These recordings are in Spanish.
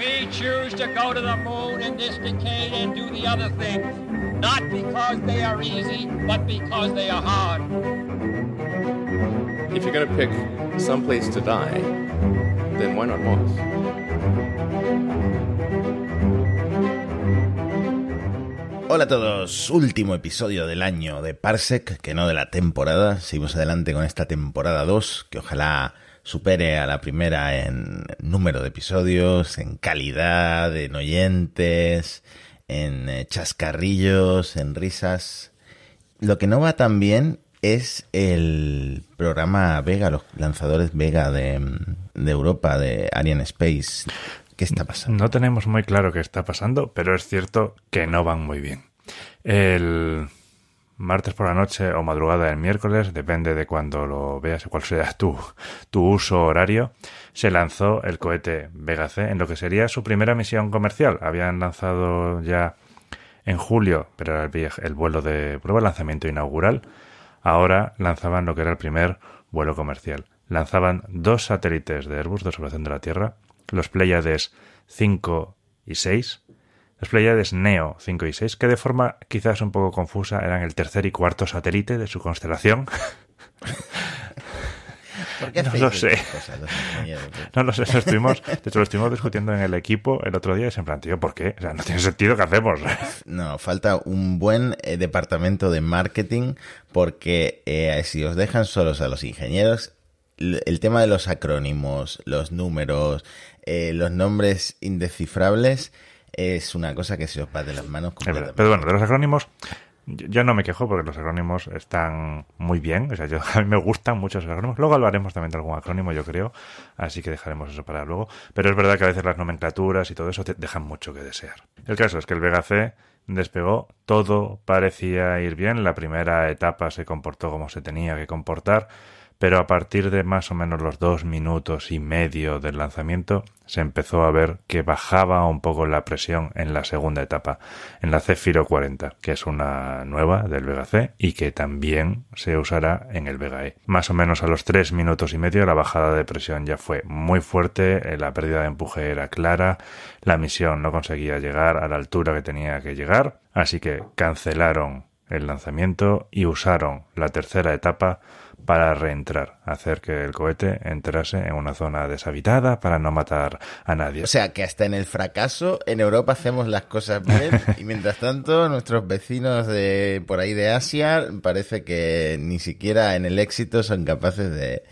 We choose to go to the moon in this decade and do the other things, not because they are easy, but because they are hard. If you're going to pick some place to die, then why not Mars? Hola a todos, último episodio del año de Parsec, que no de la temporada. Seguimos adelante con esta temporada 2, que ojalá supere a la primera en número de episodios, en calidad, en oyentes, en eh, chascarrillos, en risas. Lo que no va tan bien es el programa Vega, los lanzadores Vega de, Europa, de Ariane Space. ¿Qué está pasando? No tenemos muy claro qué está pasando, pero es cierto que no van muy bien. El martes por la noche o madrugada del miércoles, depende de cuando lo veas y cuál sea tu, tu uso horario, se lanzó el cohete Vega C en lo que sería su primera misión comercial. Habían lanzado ya en julio, pero era el, el vuelo de prueba, lanzamiento inaugural. Ahora lanzaban lo que era el primer vuelo comercial. Lanzaban dos satélites de Airbus de observación de la Tierra, los Pleiades 5 y 6, los Pleiades Neo 5 y 6, que de forma quizás un poco confusa eran el tercer y cuarto satélite de su constelación. ¿Por qué No lo sé. cosas? No lo sé, lo estuvimos, de hecho lo estuvimos discutiendo en el equipo el otro día y se planteó, ¿por qué? O sea, no tiene sentido que hacemos. No, falta un buen eh, departamento de marketing porque eh, si os dejan solos a los ingenieros, el tema de los acrónimos, los números, eh, los nombres indescifrables es una cosa que se os va de las manos completamente. Pero bueno, de los acrónimos, yo, no me quejo porque los acrónimos están muy bien. O sea, yo, a mí me gustan mucho los acrónimos. Luego hablaremos también de algún acrónimo, yo creo. Así que dejaremos eso para luego. Pero es verdad que a veces las nomenclaturas y todo eso te dejan mucho que desear. El caso es que el Vega C despegó, todo parecía ir bien. La primera etapa se comportó como se tenía que comportar. Pero a partir de más o menos los dos minutos y medio del lanzamiento se empezó a ver que bajaba un poco la presión en la segunda etapa, en la Zefiro 40, que es una nueva del Vega C y que también se usará en el Vega E. Más o menos a los tres minutos y medio la bajada de presión ya fue muy fuerte, eh, la pérdida de empuje era clara, la misión no conseguía llegar a la altura que tenía que llegar, así que cancelaron el lanzamiento y usaron la tercera etapa para reentrar, hacer que el cohete entrase en una zona deshabitada para no matar a nadie. O sea, que hasta en el fracaso en Europa hacemos las cosas bien y mientras tanto nuestros vecinos de por ahí de Asia parece que ni siquiera en el éxito son capaces de,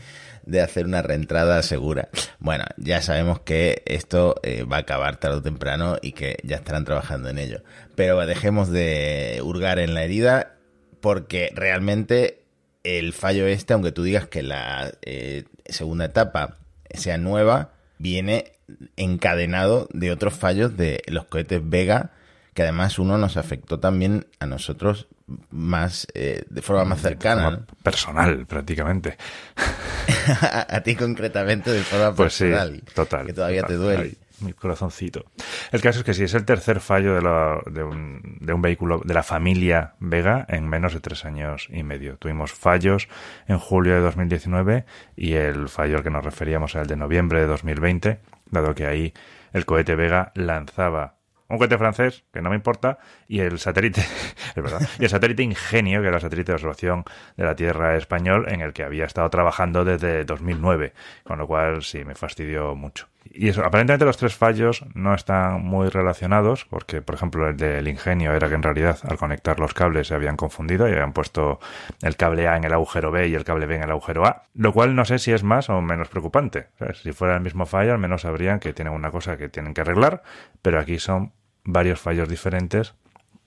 de hacer una reentrada segura. Bueno, ya sabemos que esto eh, va a acabar tarde o temprano y que ya estarán trabajando en ello. Pero dejemos de hurgar en la herida porque realmente el fallo este, aunque tú digas que la eh, segunda etapa sea nueva, viene encadenado de otros fallos de los cohetes Vega, que además uno nos afectó también a nosotros más eh, de forma más cercana. Personal, prácticamente. a, a ti concretamente de forma Pues sí, personal. total. Que todavía total. te duele. Mi corazoncito. El caso es que sí, es el tercer fallo de, la- de, un, un vehículo de la familia Vega en menos de tres años y medio. Tuvimos fallos en julio de 2019 y el fallo al que nos referíamos era el de noviembre de 2020, dado que ahí el cohete Vega lanzaba un cohete francés, que no me importa, y el satélite, es verdad, y el satélite Ingenio, que era el satélite de observación de la Tierra español, en el que había estado trabajando desde 2009, con lo cual sí, me fastidió mucho. Y eso, aparentemente los tres fallos no están muy relacionados, porque, por ejemplo, el del Ingenio era que en realidad al conectar los cables se habían confundido y habían puesto el cable A en el agujero B y el cable B en el agujero A, lo cual no sé si es más o menos preocupante. Si fuera el mismo fallo, al menos sabrían que tienen una cosa que tienen que arreglar, pero aquí son varios fallos diferentes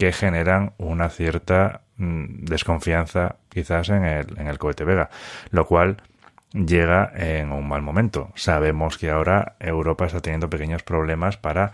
que generan una cierta mm, desconfianza quizás en el, en el cohete Vega, lo cual llega en un mal momento. Sabemos que ahora Europa está teniendo pequeños problemas para,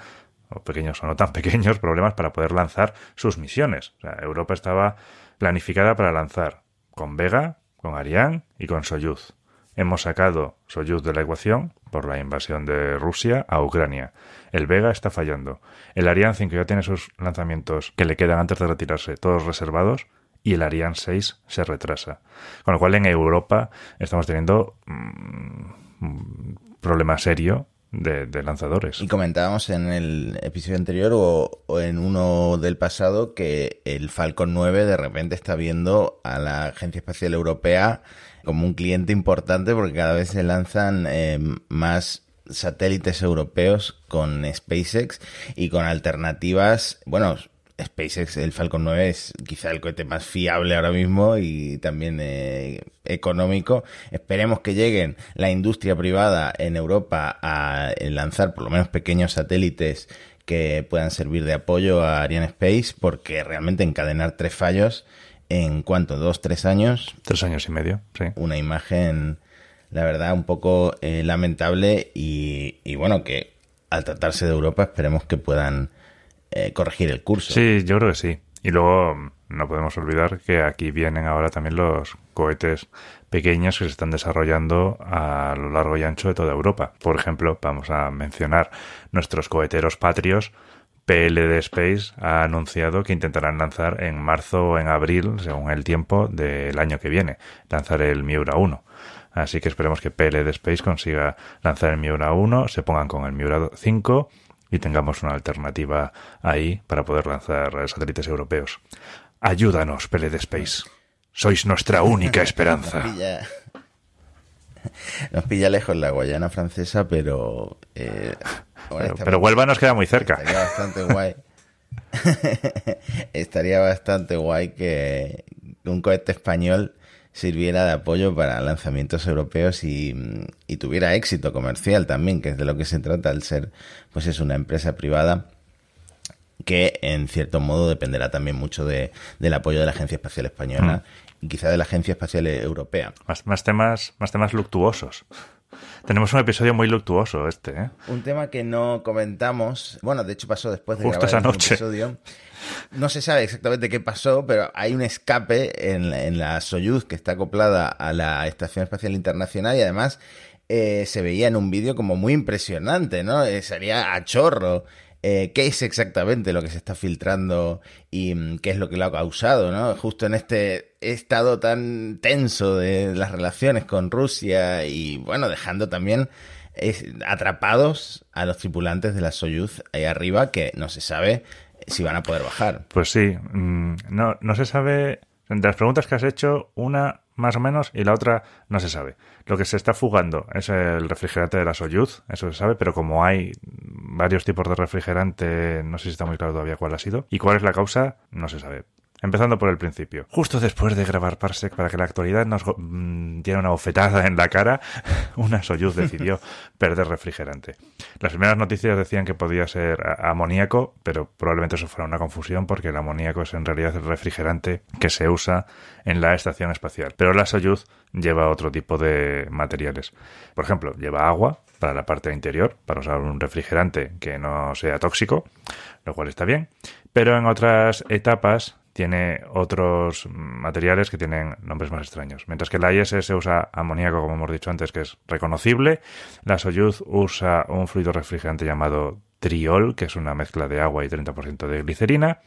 o pequeños o no tan pequeños problemas para poder lanzar sus misiones. O sea, Europa estaba planificada para lanzar con Vega, con Ariane y con Soyuz. Hemos sacado Soyuz de la ecuación por la invasión de Rusia a Ucrania. El Vega está fallando. El Ariane 5 ya tiene sus lanzamientos que le quedan antes de retirarse, todos reservados, y el Ariane 6 se retrasa. Con lo cual en Europa estamos teniendo mm, un problema serio de, lanzadores. Y comentábamos en el episodio anterior o, o, en uno del pasado que el Falcon 9 de repente está viendo a la Agencia Espacial Europea como un cliente importante porque cada vez se lanzan eh, más satélites europeos con SpaceX y con alternativas, bueno, SpaceX, el Falcon 9 es quizá el cohete más fiable ahora mismo y también eh, económico. Esperemos que lleguen la industria privada en Europa a lanzar por lo menos pequeños satélites que puedan servir de apoyo a Ariane Space, porque realmente encadenar tres fallos en cuánto, dos, tres años. Tres años y medio, sí. Una imagen, la verdad, un poco eh, lamentable y, y bueno, que al tratarse de Europa esperemos que puedan eh, corregir el curso. Sí, yo creo que sí. Y luego no podemos olvidar que aquí vienen ahora también los cohetes pequeños que se están desarrollando a lo largo y ancho de toda Europa. Por ejemplo, vamos a mencionar nuestros coheteros patrios. PLD Space ha anunciado que intentarán lanzar en marzo o en abril, según el tiempo del año que viene, lanzar el Miura 1. Así que esperemos que PLD Space consiga lanzar el Miura 1, se pongan con el Miura 5 y tengamos una alternativa ahí para poder lanzar satélites europeos. Ayúdanos, PLD Space. Sois nuestra única esperanza. Nos pilla, nos pilla lejos la Guayana francesa, pero... Eh, pero, pero Huelva nos queda muy cerca. Estaría bastante guay. estaría bastante guay que un cohete español sirviera de apoyo para lanzamientos europeos y, y, tuviera éxito comercial también, que es de lo que se trata al ser, pues es una empresa privada que en cierto modo dependerá también mucho de, del apoyo de la Agencia Espacial Española mm. y quizá de la Agencia Espacial Europea. Más, más temas, más temas luctuosos. Tenemos un episodio muy luctuoso este, ¿eh? Un tema que no comentamos, bueno, de hecho pasó después de Justo grabar esa noche. episodio. No se sabe exactamente qué pasó, pero hay un escape en, en la Soyuz que está acoplada a la Estación Espacial Internacional y además eh, se veía en un vídeo como muy impresionante, ¿no? Eh, sería a chorro. Eh, qué es exactamente lo que se está filtrando y mm, qué es lo que lo ha causado, ¿no? Justo en este estado tan tenso de las relaciones con Rusia y, bueno, dejando también atrapados a los tripulantes de la Soyuz ahí arriba que no se sabe si van a poder bajar. Pues sí, mm, no, no se sabe. Entre las preguntas que has hecho, una más o menos y la otra no se sabe. Lo que se está fugando es el refrigerante de la Soyuz, eso se sabe, pero como hay varios tipos de refrigerante, no sé si está muy claro todavía cuál ha sido. ¿Y cuál es la causa? No se sabe. Empezando por el principio. Justo después de grabar Parsec para que la actualidad nos mmm, diera una bofetada en la cara, una Soyuz decidió perder refrigerante. Las primeras noticias decían que podía ser amoníaco, pero probablemente eso fuera una confusión porque el amoníaco es en realidad el refrigerante que se usa en la estación espacial. Pero la Soyuz lleva otro tipo de materiales. Por ejemplo, lleva agua para la parte interior, para usar un refrigerante que no sea tóxico, lo cual está bien. Pero en otras etapas tiene otros materiales que tienen nombres más extraños. Mientras que la ISS usa amoníaco, como hemos dicho antes, que es reconocible, la Soyuz usa un fluido refrigerante llamado triol, que es una mezcla de agua y 30% de glicerina,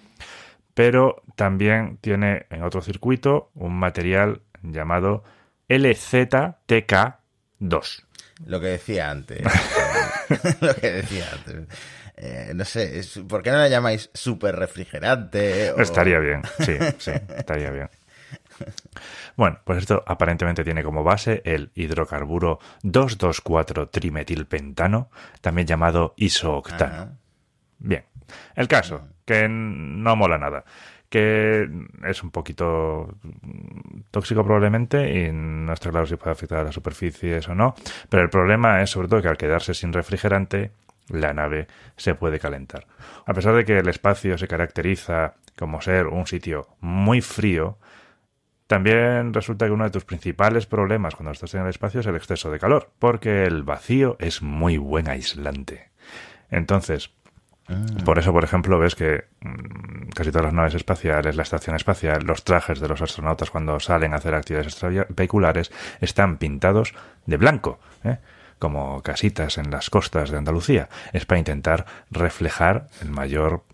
pero también tiene en otro circuito un material llamado LZTK2. Lo que decía antes. lo que decía antes. Eh, no sé, ¿por qué no la llamáis super refrigerante? O... Estaría bien, sí, sí, estaría bien. Bueno, pues esto aparentemente tiene como base el hidrocarburo 224-trimetilpentano, también llamado isooctano. Ajá. Bien, el caso, que no mola nada que es un poquito tóxico probablemente y no está claro si puede afectar a las superficies o no, pero el problema es sobre todo que al quedarse sin refrigerante la nave se puede calentar. A pesar de que el espacio se caracteriza como ser un sitio muy frío, también resulta que uno de tus principales problemas cuando estás en el espacio es el exceso de calor, porque el vacío es muy buen aislante. Entonces, por eso, por ejemplo, ves que mmm, casi todas las naves espaciales, la estación espacial, los trajes de los astronautas cuando salen a hacer actividades extravehiculares están pintados de blanco, ¿eh? Como casitas en las costas de Andalucía. Es para intentar reflejar el mayor,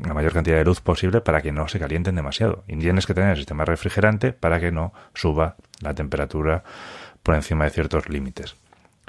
la mayor cantidad de luz posible para que no se calienten demasiado. Y tienes que tener el sistema refrigerante para que no suba la temperatura por encima de ciertos límites.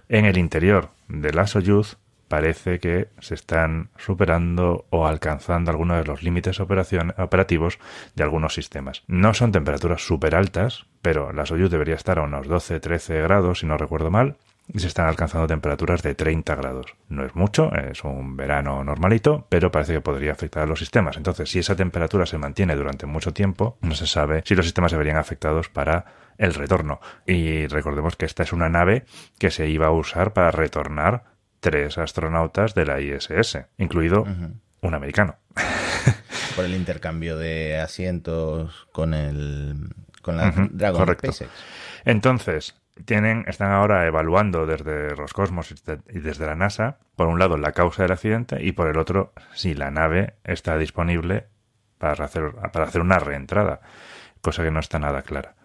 En el interior de la Soyuz parece que se están superando o alcanzando algunos de los límites operativos de algunos sistemas. No son temperaturas súper altas, pero la Soyuz debería estar a unos 12-13 grados, si no recuerdo mal, y se están alcanzando temperaturas de 30 grados. No es mucho, es un verano normalito, pero parece que podría afectar a los sistemas. Entonces, si esa temperatura se mantiene durante mucho tiempo, no se sabe si los sistemas se verían afectados para el retorno. Y recordemos que esta es una nave que se iba a usar para retornar tres astronautas de la ISS, incluido un americano. Por el intercambio de asientos con el con la Dragon correcto. Entonces, tienen, están ahora evaluando desde Roscosmos y desde la NASA, por un lado, la causa del accidente y por el otro, si la nave está disponible para hacer, para hacer una reentrada, cosa que no está nada clara.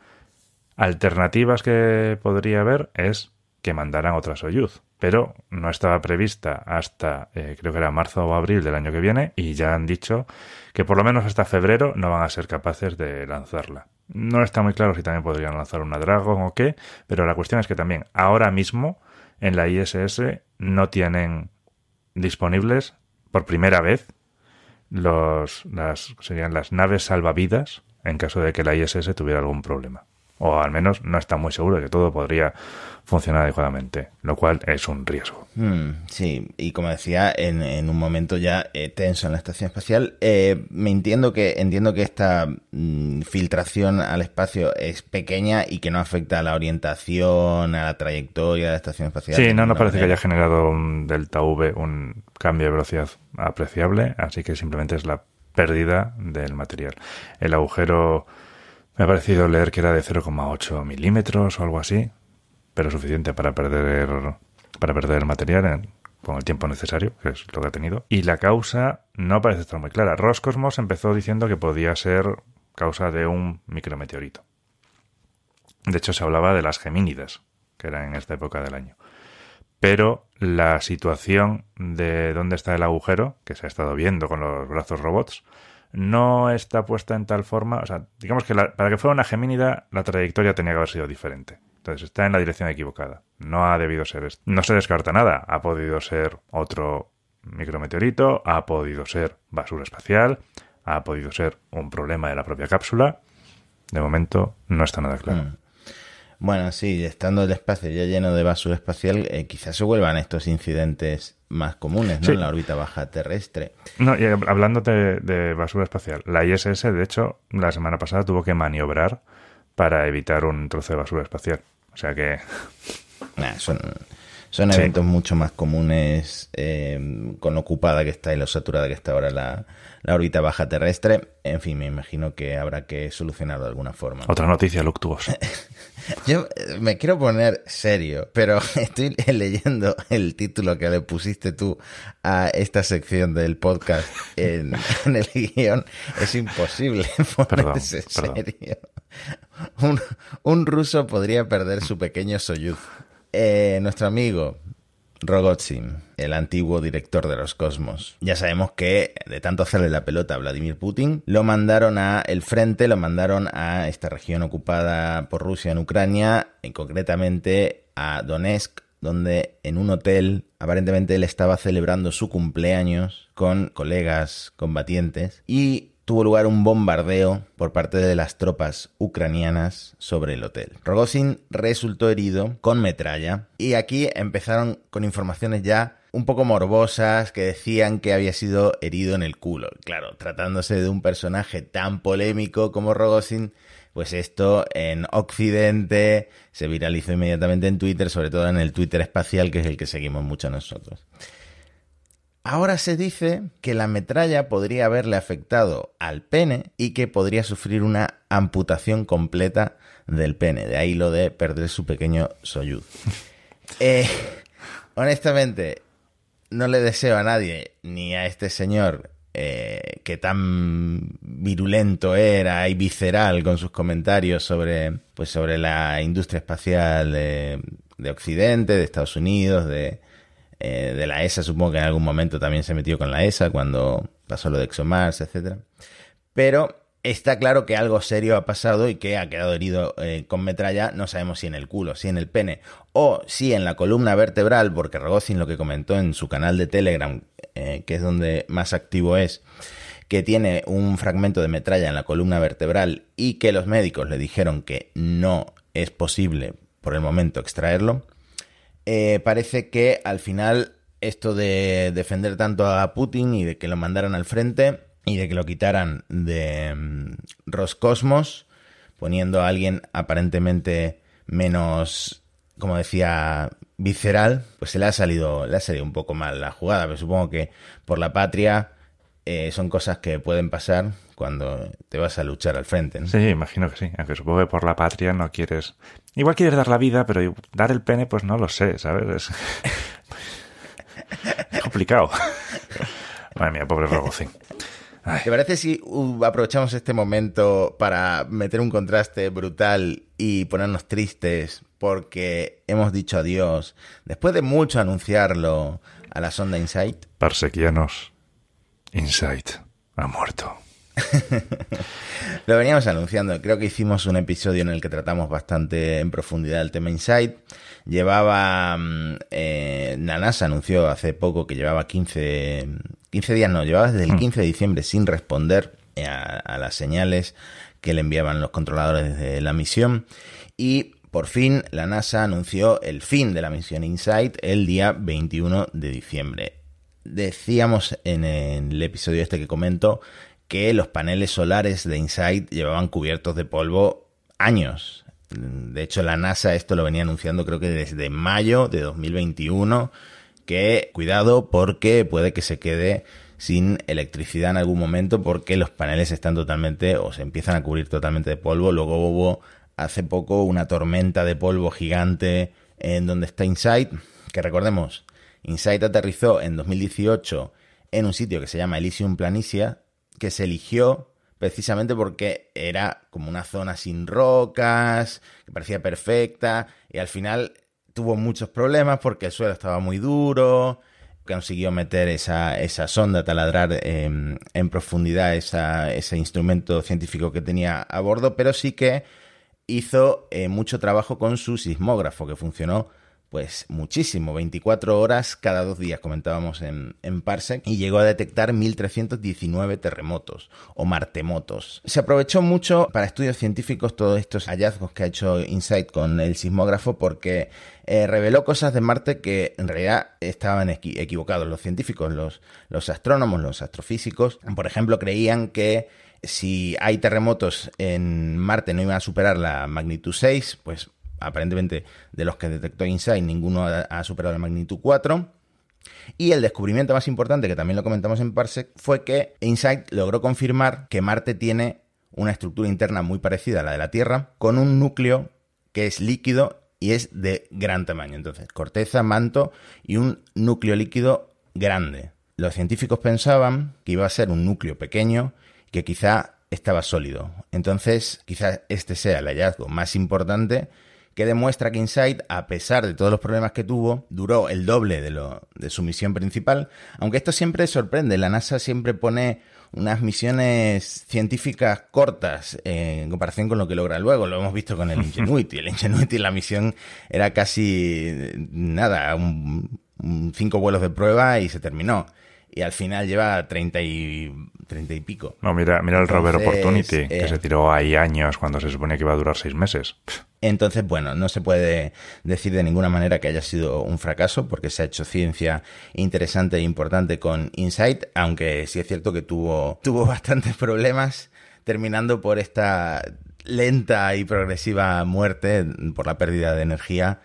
Alternativas que podría haber es que mandaran otra Soyuz, pero no estaba prevista hasta eh, creo que era marzo o abril del año que viene y ya han dicho que por lo menos hasta febrero no van a ser capaces de lanzarla. No está muy claro si también podrían lanzar una Dragon o qué, pero la cuestión es que también ahora mismo en la ISS no tienen disponibles por primera vez los, las, serían las naves salvavidas en caso de que la ISS tuviera algún problema o al menos no está muy seguro de que todo podría funcionar adecuadamente, lo cual es un riesgo. Hmm, sí, y como decía, en, un momento ya eh, tenso en la estación espacial, eh, me entiendo que entiendo que esta mm, filtración al espacio es pequeña y que no afecta a la orientación, a la trayectoria de la estación espacial. Sí, no, no parece que haya generado un delta V, un cambio de velocidad apreciable, así que simplemente es la pérdida del material. El agujero me ha parecido leer que era de 0,8 milímetros o algo así, pero suficiente para perder, para perder el material con el tiempo necesario, que es lo que ha tenido. Y la causa no parece estar muy clara. Roscosmos empezó diciendo que podía ser causa de un micrometeorito. De hecho, se hablaba de las gemínidas, que eran en esta época del año. Pero la situación de dónde está el agujero, que se ha estado viendo con los brazos robots, no está puesta en tal forma, o sea, digamos que para que fuera una gemínida la trayectoria tenía que haber sido diferente. Entonces está en la dirección equivocada. No ha debido ser esto. No se descarta nada. Ha podido ser otro micrometeorito, ha podido ser basura espacial, ha podido ser un problema de la propia cápsula. De momento no está nada claro. Mm. Bueno, sí, estando el espacio ya lleno de basura espacial, eh, quizás se vuelvan estos incidentes más comunes ¿no? en la órbita baja terrestre. No, y hablándote de basura espacial, la ISS, de hecho, la semana pasada tuvo que maniobrar para evitar un trozo de basura espacial. O sea que... son son eventos mucho más comunes eh, con lo ocupada que está y lo saturada que está ahora la, la órbita baja terrestre. En fin, me imagino que habrá que solucionarlo de alguna forma. Otra noticia luctuosa. Yo eh, me quiero poner serio, pero estoy leyendo el título que le pusiste tú a esta sección del podcast en, el guion. Es imposible ponerse serio. Un, un ruso podría perder su pequeño Soyuz. Eh, nuestro amigo Rogozin, el antiguo director de los Cosmos. Ya sabemos que de tanto hacerle la pelota a Vladimir Putin, lo mandaron a el frente, lo mandaron a esta región ocupada por Rusia en Ucrania, y concretamente a Donetsk, donde en un hotel aparentemente él estaba celebrando su cumpleaños con colegas combatientes y tuvo lugar un bombardeo por parte de las tropas ucranianas sobre el hotel. Rogozin resultó herido con metralla y aquí empezaron con informaciones ya un poco morbosas que decían que había sido herido en el culo. Claro, tratándose de un personaje tan polémico como Rogozin, pues esto en Occidente se viralizó inmediatamente en Twitter, sobre todo en el Twitter espacial, que es el que seguimos mucho nosotros. Ahora se dice que la metralla podría haberle afectado al pene y que podría sufrir una amputación completa del pene. De ahí lo de perder su pequeño soyuz. Eh, honestamente, no le deseo a nadie, ni a este señor eh, que tan virulento era y visceral con sus comentarios sobre, pues, sobre la industria espacial de Occidente, de Estados Unidos, de, eh, de la ESA, supongo que en algún momento también se metió con la ESA cuando pasó lo de ExoMars, etc. Pero Está claro que algo serio ha pasado y que ha quedado herido eh, con metralla, no sabemos si en el culo, si en el pene o si en la columna vertebral, porque Rogozin lo que comentó en su canal de Telegram, eh, que es donde más activo es, que tiene un fragmento de metralla en la columna vertebral y que los médicos le dijeron que no es posible por el momento extraerlo, eh, parece que al final esto de defender tanto a Putin y de que lo mandaran al frente y de que lo quitaran de mm, Roscosmos, poniendo a alguien aparentemente menos, como decía, visceral, pues se le ha salido, le ha salido un poco mal la jugada. Pero supongo que por la patria eh, son cosas que pueden pasar cuando te vas a luchar al frente. ¿no? Sí, imagino que sí. Aunque supongo que por la patria no quieres. Igual quieres dar la vida, pero dar el pene, pues no lo sé, ¿sabes? Es, complicado. Madre mía, pobre Rogocín. ¿Te parece si uh, aprovechamos este momento para meter un contraste brutal y ponernos tristes porque hemos dicho adiós, después de mucho anunciarlo, a la sonda Insight? Parsequianos, Insight ha muerto. Lo veníamos anunciando, creo que hicimos un episodio en el que tratamos bastante en profundidad el tema Insight. Llevaba, mm, eh, la NASA anunció hace poco que llevaba 15, 15 días, no, llevaba desde el 15 hmm. de diciembre sin responder a, a las señales que le enviaban los controladores de la misión. Y por fin la NASA anunció el fin de la misión InSight el día 21 de diciembre. Decíamos en el episodio este que comento que los paneles solares de InSight llevaban cubiertos de polvo años. De hecho, la NASA esto lo venía anunciando creo que desde mayo de 2021, que cuidado porque puede que se quede sin electricidad en algún momento porque los paneles están totalmente o se empiezan a cubrir totalmente de polvo. Luego hubo hace poco una tormenta de polvo gigante en donde está Insight, que recordemos, Insight aterrizó en 2018 en un sitio que se llama Elysium Planitia, que se eligió precisamente porque era como una zona sin rocas, que parecía perfecta, y al final tuvo muchos problemas porque el suelo estaba muy duro, consiguió meter esa, esa sonda, taladrar en profundidad ese instrumento científico que tenía a bordo, pero sí que hizo eh, mucho trabajo con su sismógrafo, que funcionó pues muchísimo, 24 horas cada dos días, comentábamos en, en Parsec, y llegó a detectar 1.319 terremotos o martemotos. Se aprovechó mucho para estudios científicos todos estos hallazgos que ha hecho InSight con el sismógrafo porque eh, reveló cosas de Marte que en realidad estaban equivocados los científicos, los, los astrónomos, los astrofísicos. Por ejemplo, creían que si hay terremotos en Marte no iban a superar la magnitud 6, pues aparentemente de los que detectó InSight ninguno ha, superado la magnitud 4. Y el descubrimiento más importante, que también lo comentamos en Parsec, fue que InSight logró confirmar que Marte tiene una estructura interna muy parecida a la de la Tierra, con un núcleo que es líquido y es de gran tamaño. Entonces, corteza, manto y un núcleo líquido grande. Los científicos pensaban que iba a ser un núcleo pequeño que quizá estaba sólido. Entonces, quizá este sea el hallazgo más importante que demuestra que Insight, a pesar de todos los problemas que tuvo, duró el doble de, lo, de su misión principal, aunque esto siempre sorprende, la NASA siempre pone unas misiones científicas cortas en comparación con lo que logra luego. Lo hemos visto con el Ingenuity. El Ingenuity, la misión era casi nada, un, cinco vuelos de prueba y se terminó y al final lleva 30 y, 30 y pico. No, mira, mira el Rover Opportunity, que eh, se tiró ahí años cuando se suponía que iba a durar seis meses. Entonces, bueno, no se puede decir de ninguna manera que haya sido un fracaso, porque se ha hecho ciencia interesante e importante con Insight, aunque sí es cierto que tuvo, tuvo bastantes problemas, terminando por esta lenta y progresiva muerte por la pérdida de energía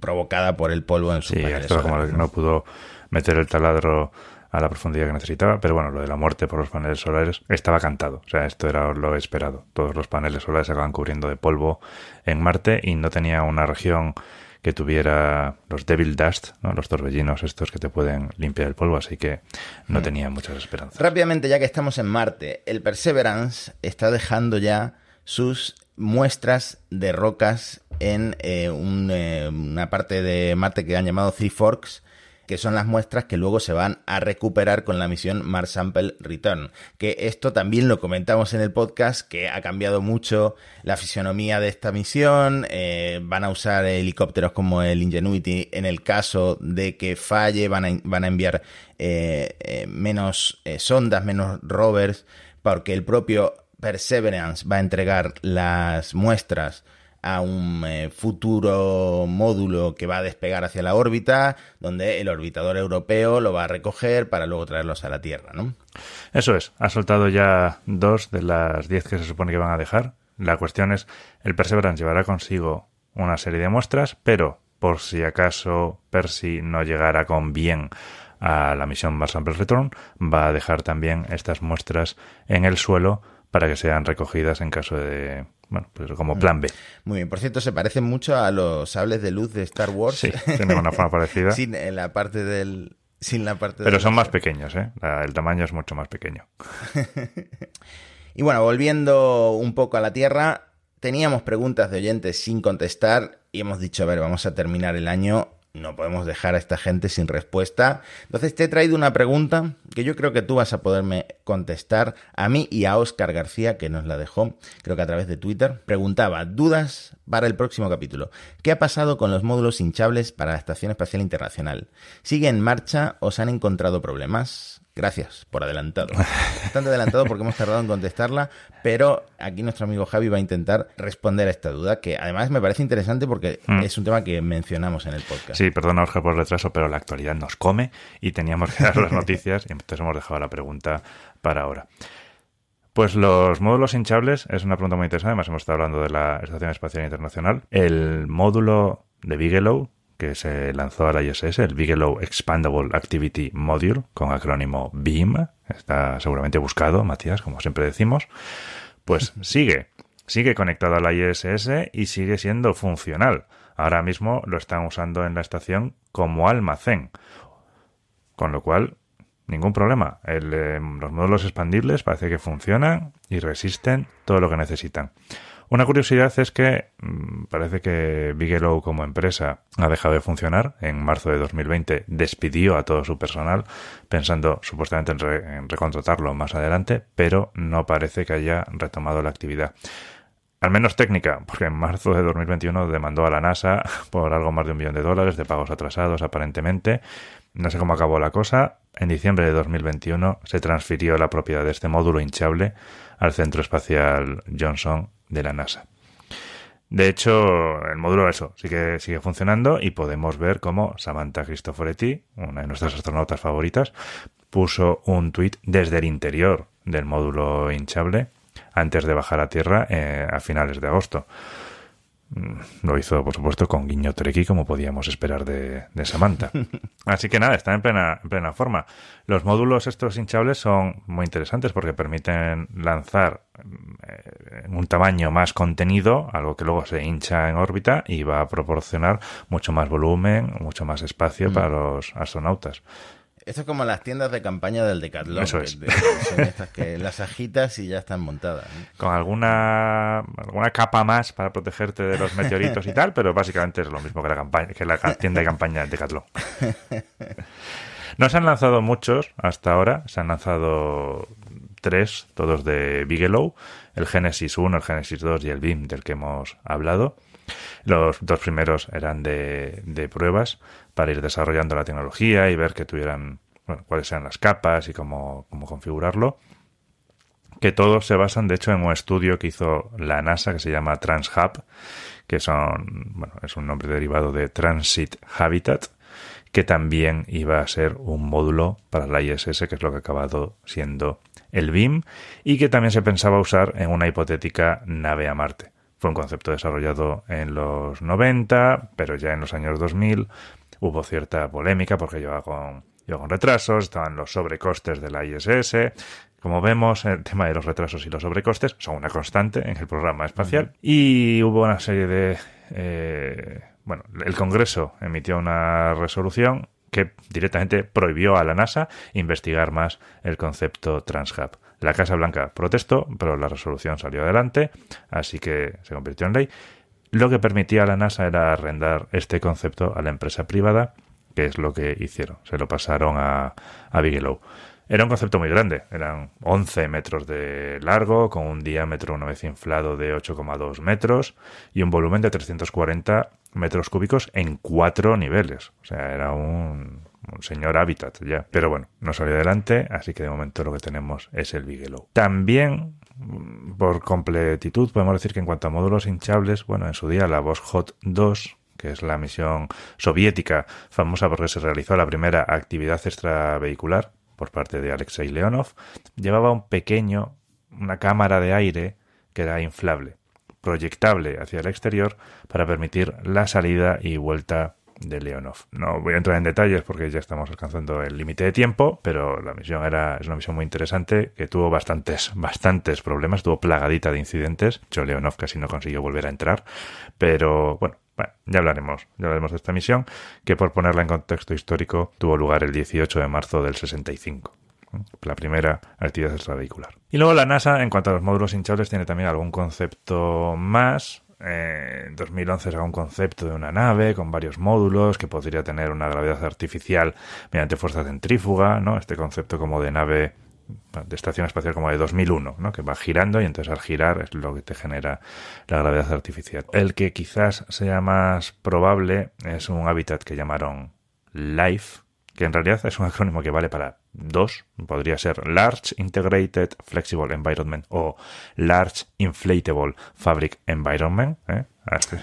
provocada por el polvo en su Sí, esto como no pudo meter el taladro a la profundidad que necesitaba, pero bueno, lo de la muerte por los paneles solares estaba cantado, o sea, esto era lo esperado. Todos los paneles solares se acaban cubriendo de polvo en Marte y no tenía una región que tuviera los devil dust, ¿no? los torbellinos estos que te pueden limpiar el polvo, así que no hmm. tenía muchas esperanzas. Rápidamente, ya que estamos en Marte, el Perseverance está dejando ya sus muestras de rocas en eh, eh, una parte de Marte que han llamado Three Forks, que son las muestras que luego se van a recuperar con la misión Mars Sample Return. Que esto también lo comentamos en el podcast, que ha cambiado mucho la fisionomía de esta misión. Eh, van a usar helicópteros como el Ingenuity en el caso de que falle, van a, enviar eh, eh, menos sondas, menos rovers, porque el propio Perseverance va a entregar las muestras a un eh, futuro módulo que va a despegar hacia la órbita, donde el orbitador europeo lo va a recoger para luego traerlos a la Tierra, ¿no? Eso es, ha soltado ya dos de las diez que se supone que van a dejar. La cuestión es, el Perseverance llevará consigo una serie de muestras, pero por si acaso Percy no llegara con bien a la misión Mars Sample Return, va a dejar también estas muestras en el suelo para que sean recogidas en caso de bueno, pues como plan B. Muy bien. Por cierto, se parecen mucho a los sables de luz de Star Wars. Sí, tienen una forma parecida. sin la parte del. Sin la parte Pero son más pequeños, ¿eh? el tamaño es mucho más pequeño. y bueno, volviendo un poco a la Tierra, teníamos preguntas de oyentes sin contestar y hemos dicho, a ver, vamos a terminar el año no podemos dejar a esta gente sin respuesta. Entonces te he traído una pregunta que yo creo que tú vas a poderme contestar a mí y a Oscar García, que nos la dejó, creo que a través de Twitter. Preguntaba, dudas para el próximo capítulo. ¿Qué ha pasado con los módulos hinchables para la Estación Espacial Internacional? ¿Sigue en marcha o se han encontrado problemas? Gracias por adelantado. Bastante adelantado porque hemos tardado en contestarla, pero aquí nuestro amigo Javi va a intentar responder a esta duda, que además me parece interesante porque mm. es un tema que mencionamos en el podcast. Sí, perdona Jorge por el retraso, pero la actualidad nos come y teníamos que dar las noticias y entonces hemos dejado la pregunta para ahora. Pues los módulos hinchables es una pregunta muy interesante, además hemos estado hablando de la Estación Espacial Internacional. El módulo de Bigelow que se lanzó a la ISS, el Bigelow Expandable Activity Module, con acrónimo BEAM, está seguramente buscado, Matías, como siempre decimos, pues sigue, sigue conectado a la ISS y sigue siendo funcional. Ahora mismo lo están usando en la estación como almacén, con lo cual ningún problema. Eh, los módulos expandibles parece que funcionan y resisten todo lo que necesitan. Una curiosidad es que mm, parece que Bigelow como empresa ha dejado de funcionar. En marzo de 2020 despidió a todo su personal pensando supuestamente en, recontratarlo más adelante, pero no parece que haya retomado la actividad al menos técnica, porque en marzo de 2021 demandó a la NASA por algo más de un millón de dólares de pagos atrasados, aparentemente. No sé cómo acabó la cosa. En diciembre de 2021 se transfirió la propiedad de este módulo hinchable al Centro Espacial Johnson de la NASA. De hecho, el módulo eso sigue, sigue funcionando y podemos ver cómo Samantha Cristoforetti, una de nuestras astronautas favoritas, puso un tuit desde el interior del módulo hinchable antes de bajar a tierra eh, a finales de agosto. Lo hizo, por supuesto, con guiño trequi, como podíamos esperar de, Samantha. Así que nada, está en plena, en plena forma. Los módulos estos hinchables son muy interesantes porque permiten lanzar eh, en un tamaño más contenido, algo que luego se hincha en órbita y va a proporcionar mucho más volumen, mucho más espacio mm. para los astronautas. Esto es como las tiendas de campaña del Decathlon. Eso es. Que, las agitas y ya están montadas. Con alguna, alguna capa más para protegerte de los meteoritos y tal, pero básicamente es lo mismo que la, campaña, que la tienda de campaña del Decathlon. No se han lanzado muchos hasta ahora. Se han lanzado tres, todos de Bigelow. El Genesis 1, el Genesis 2 y el BIM del que hemos hablado. Los dos primeros eran de, de pruebas para ir desarrollando la tecnología y ver que tuvieran bueno, cuáles eran las capas y cómo, cómo configurarlo. Que todos se basan, de hecho, en un estudio que hizo la NASA que se llama TransHub, que son, bueno, es un nombre derivado de Transit Habitat, que también iba a ser un módulo para la ISS, que es lo que ha acabado siendo el BIM, y que también se pensaba usar en una hipotética nave a Marte. Fue un concepto desarrollado en los 90, pero ya en los años 2000 hubo cierta polémica porque llevaba con, con retrasos, estaban los sobrecostes de la ISS. Como vemos, el tema de los retrasos y los sobrecostes son una constante en el programa espacial. Y hubo una serie de... Eh, bueno, el Congreso emitió una resolución que directamente prohibió a la NASA investigar más el concepto TransHub. La Casa Blanca protestó, pero la resolución salió adelante, así que se convirtió en ley. Lo que permitía a la NASA era arrendar este concepto a la empresa privada que es lo que hicieron. Se lo pasaron a, Bigelow. Era un concepto muy grande, eran 11 metros de largo, con un diámetro una vez inflado de 8,2 metros y un volumen de 340 metros cúbicos en cuatro niveles. O sea, era un, un señor hábitat ya. Pero bueno, no salió adelante, así que de momento lo que tenemos es el Bigelow. También, por completitud, podemos decir que en cuanto a módulos hinchables, bueno, en su día la Bosch Hot 2 que es la misión soviética famosa porque se realizó la primera actividad extravehicular por parte de Alexei Leonov, llevaba un pequeño, una cámara de aire que era inflable, proyectable hacia el exterior para permitir la salida y vuelta de Leonov. No voy a entrar en detalles porque ya estamos alcanzando el límite de tiempo, pero la misión era es una misión muy interesante que tuvo bastantes bastantes problemas, tuvo plagadita de incidentes. Yo Leonov casi no consiguió volver a entrar, pero bueno, ya hablaremos, ya hablaremos de esta misión, que por ponerla en contexto histórico tuvo lugar el 18 de marzo del 65 la primera actividad extravehicular. Y luego la NASA, en cuanto a los módulos hinchables, tiene también algún concepto más. Eh, en 2011 sacó un concepto de una nave con varios módulos que podría tener una gravedad artificial mediante fuerza centrífuga, ¿no? Este concepto como de nave de estación espacial como de 2001, ¿no? que va girando y entonces al girar es lo que te genera la gravedad artificial. El que quizás sea más probable es un hábitat que llamaron LIFE, que en realidad es un acrónimo que vale para dos, podría ser Large Integrated Flexible Environment o Large Inflatable Fabric Environment. ¿eh?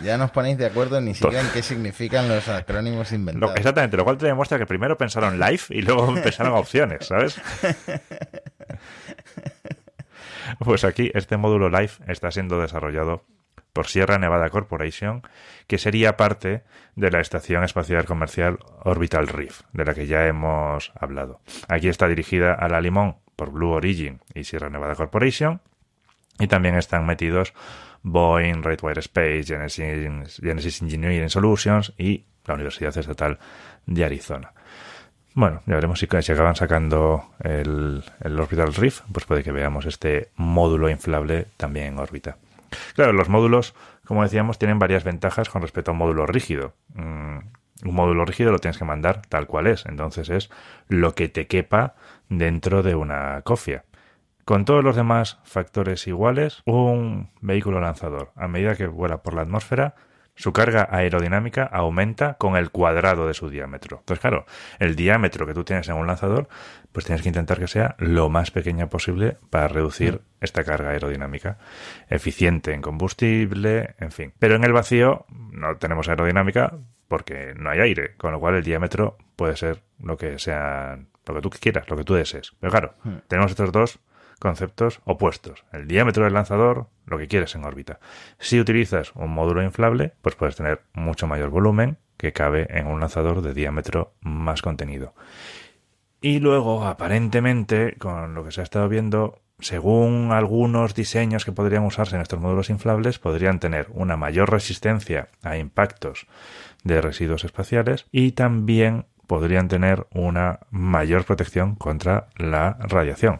Ya nos ponéis de acuerdo ni siquiera en qué significan los acrónimos inventados. exactamente, lo cual te demuestra que primero pensaron life y luego pensaron opciones, ¿sabes? Pues aquí este módulo Life está siendo desarrollado por Sierra Nevada Corporation, que sería parte de la Estación Espacial Comercial Orbital Reef, de la que ya hemos hablado. Aquí está dirigida a la Limón por Blue Origin y Sierra Nevada Corporation, y también están metidos Boeing, Wright Space, Genesis, Genesis Engineering Solutions y la Universidad Estatal de Arizona. Bueno, ya veremos si, si acaban sacando el, el Orbital Reef, pues puede que veamos este módulo inflable también en órbita. Claro, los módulos, como decíamos, tienen varias ventajas con respecto a un módulo rígido. Mm, un módulo rígido lo tienes que mandar tal cual es, entonces es lo que te quepa dentro de una cofia. Con todos los demás factores iguales, un vehículo lanzador, a medida que vuela por la atmósfera, su carga aerodinámica aumenta con el cuadrado de su diámetro. Entonces, claro, el diámetro que tú tienes en un lanzador, pues tienes que intentar que sea lo más pequeña posible para reducir mm. esta carga aerodinámica. Eficiente en combustible, en fin. Pero en el vacío no tenemos aerodinámica porque no hay aire, con lo cual el diámetro puede ser lo que sea, lo que tú quieras, lo que tú desees. Pero claro, mm. tenemos estos dos conceptos opuestos. El diámetro del lanzador, lo que quieres en órbita. Si utilizas un módulo inflable, pues puedes tener mucho mayor volumen que cabe en un lanzador de diámetro más contenido. Y luego, aparentemente, con lo que se ha estado viendo, según algunos diseños que podrían usarse en estos módulos inflables, podrían tener una mayor resistencia a impactos de residuos espaciales y también podrían tener una mayor protección contra la radiación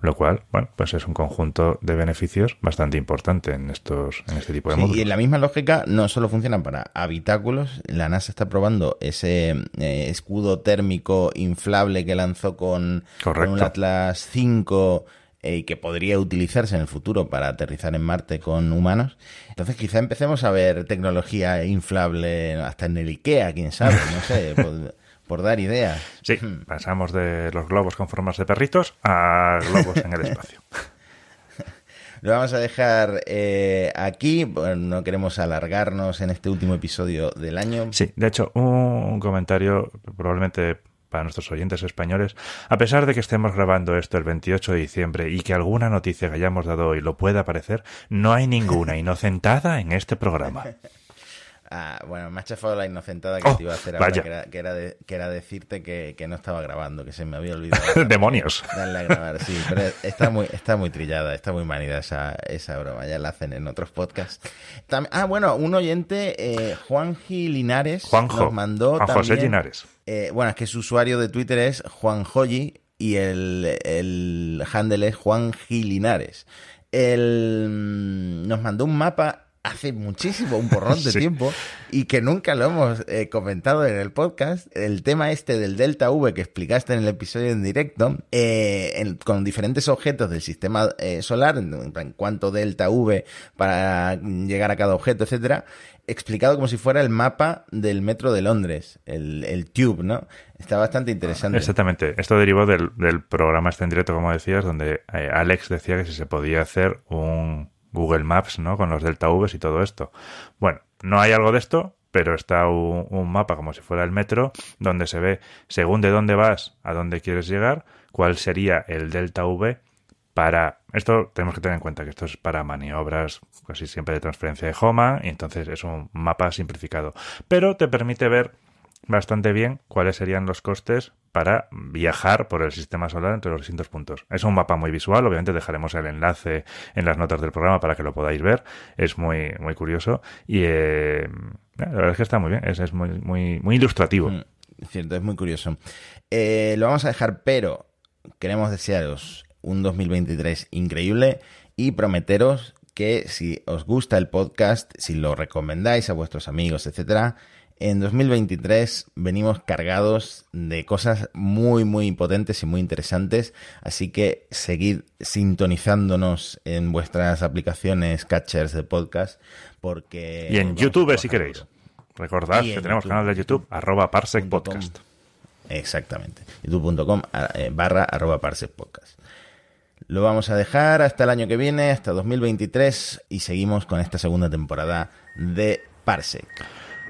lo cual, bueno, pues es un conjunto de beneficios bastante importante en estos, en este tipo de módulos. Y en la misma lógica, no solo funcionan para habitáculos, la NASA está probando ese eh, escudo térmico inflable que lanzó con, un Atlas 5 eh, y que podría utilizarse en el futuro para aterrizar en Marte con humanos. Entonces quizá empecemos a ver tecnología inflable hasta en el IKEA, quién sabe, no sé. Pues, por dar ideas. Sí, pasamos de los globos con formas de perritos a globos en el espacio. Lo vamos a dejar eh, aquí, no queremos alargarnos en este último episodio del año. Sí, de hecho, un comentario probablemente para nuestros oyentes españoles, a pesar de que estemos grabando esto el 28 de diciembre y que alguna noticia que hayamos dado hoy lo pueda aparecer, no hay ninguna inocentada en este programa. Ah, bueno, me ha chafado la inocentada que oh, te iba a hacer ahora, que era, que, era decirte que, no estaba grabando, que se me había olvidado. ¡Demonios! Darle a grabar, sí, pero está muy, está muy trillada, está muy manida esa, esa broma, ya la hacen en otros podcasts. ah, bueno, un oyente, eh, Juanji Linares, Juanjo, nos mandó Juan José Linares. Eh, bueno, es que su usuario de Twitter es Juanjoyi y el, el handle es Juanji Linares. Mm, nos mandó un mapa hace muchísimo, un porrón de Sí. tiempo, y que nunca lo hemos eh, comentado en el podcast. El tema este del delta V que explicaste en el episodio en directo, eh, en- con diferentes objetos del sistema eh, solar, en, cuánto delta V para llegar a cada objeto, etcétera, explicado como si fuera el mapa del metro de Londres, el, el Tube, ¿no? Está bastante interesante. Exactamente. Esto derivó del, del programa este en directo, como decías, donde eh, Alex decía que si se podía hacer un Google Maps, ¿no? Con los Delta Vs y todo esto. Bueno, no hay algo de esto, pero está un, un mapa como si fuera el metro, donde se ve, según de dónde vas, a dónde quieres llegar, cuál sería el Delta V para... Esto tenemos que tener en cuenta que esto es para maniobras casi siempre de transferencia de Homa, y entonces es un mapa simplificado. Pero te permite ver bastante bien cuáles serían los costes para viajar por el sistema solar entre los distintos puntos. Es un mapa muy visual, obviamente dejaremos el enlace en las notas del programa para que lo podáis ver. Es muy, muy curioso y eh, la verdad es que está muy bien, es, es muy, muy, muy ilustrativo. Mm, cierto, es muy curioso. Eh, lo vamos a dejar, pero queremos desearos un 2023 increíble y prometeros que si os gusta el podcast, si lo recomendáis a vuestros amigos, etcétera, en 2023 venimos cargados de cosas muy, muy potentes y muy interesantes. Así que seguid sintonizándonos en vuestras aplicaciones catchers de podcast. Porque Y en YouTube si queréis. Recordad que en tenemos YouTube. canal de YouTube, arroba parsec podcast. Exactamente. youtube.com eh, barra arroba parsec podcast. Lo vamos a dejar hasta el año que viene, hasta 2023, y seguimos con esta segunda temporada de Parsec.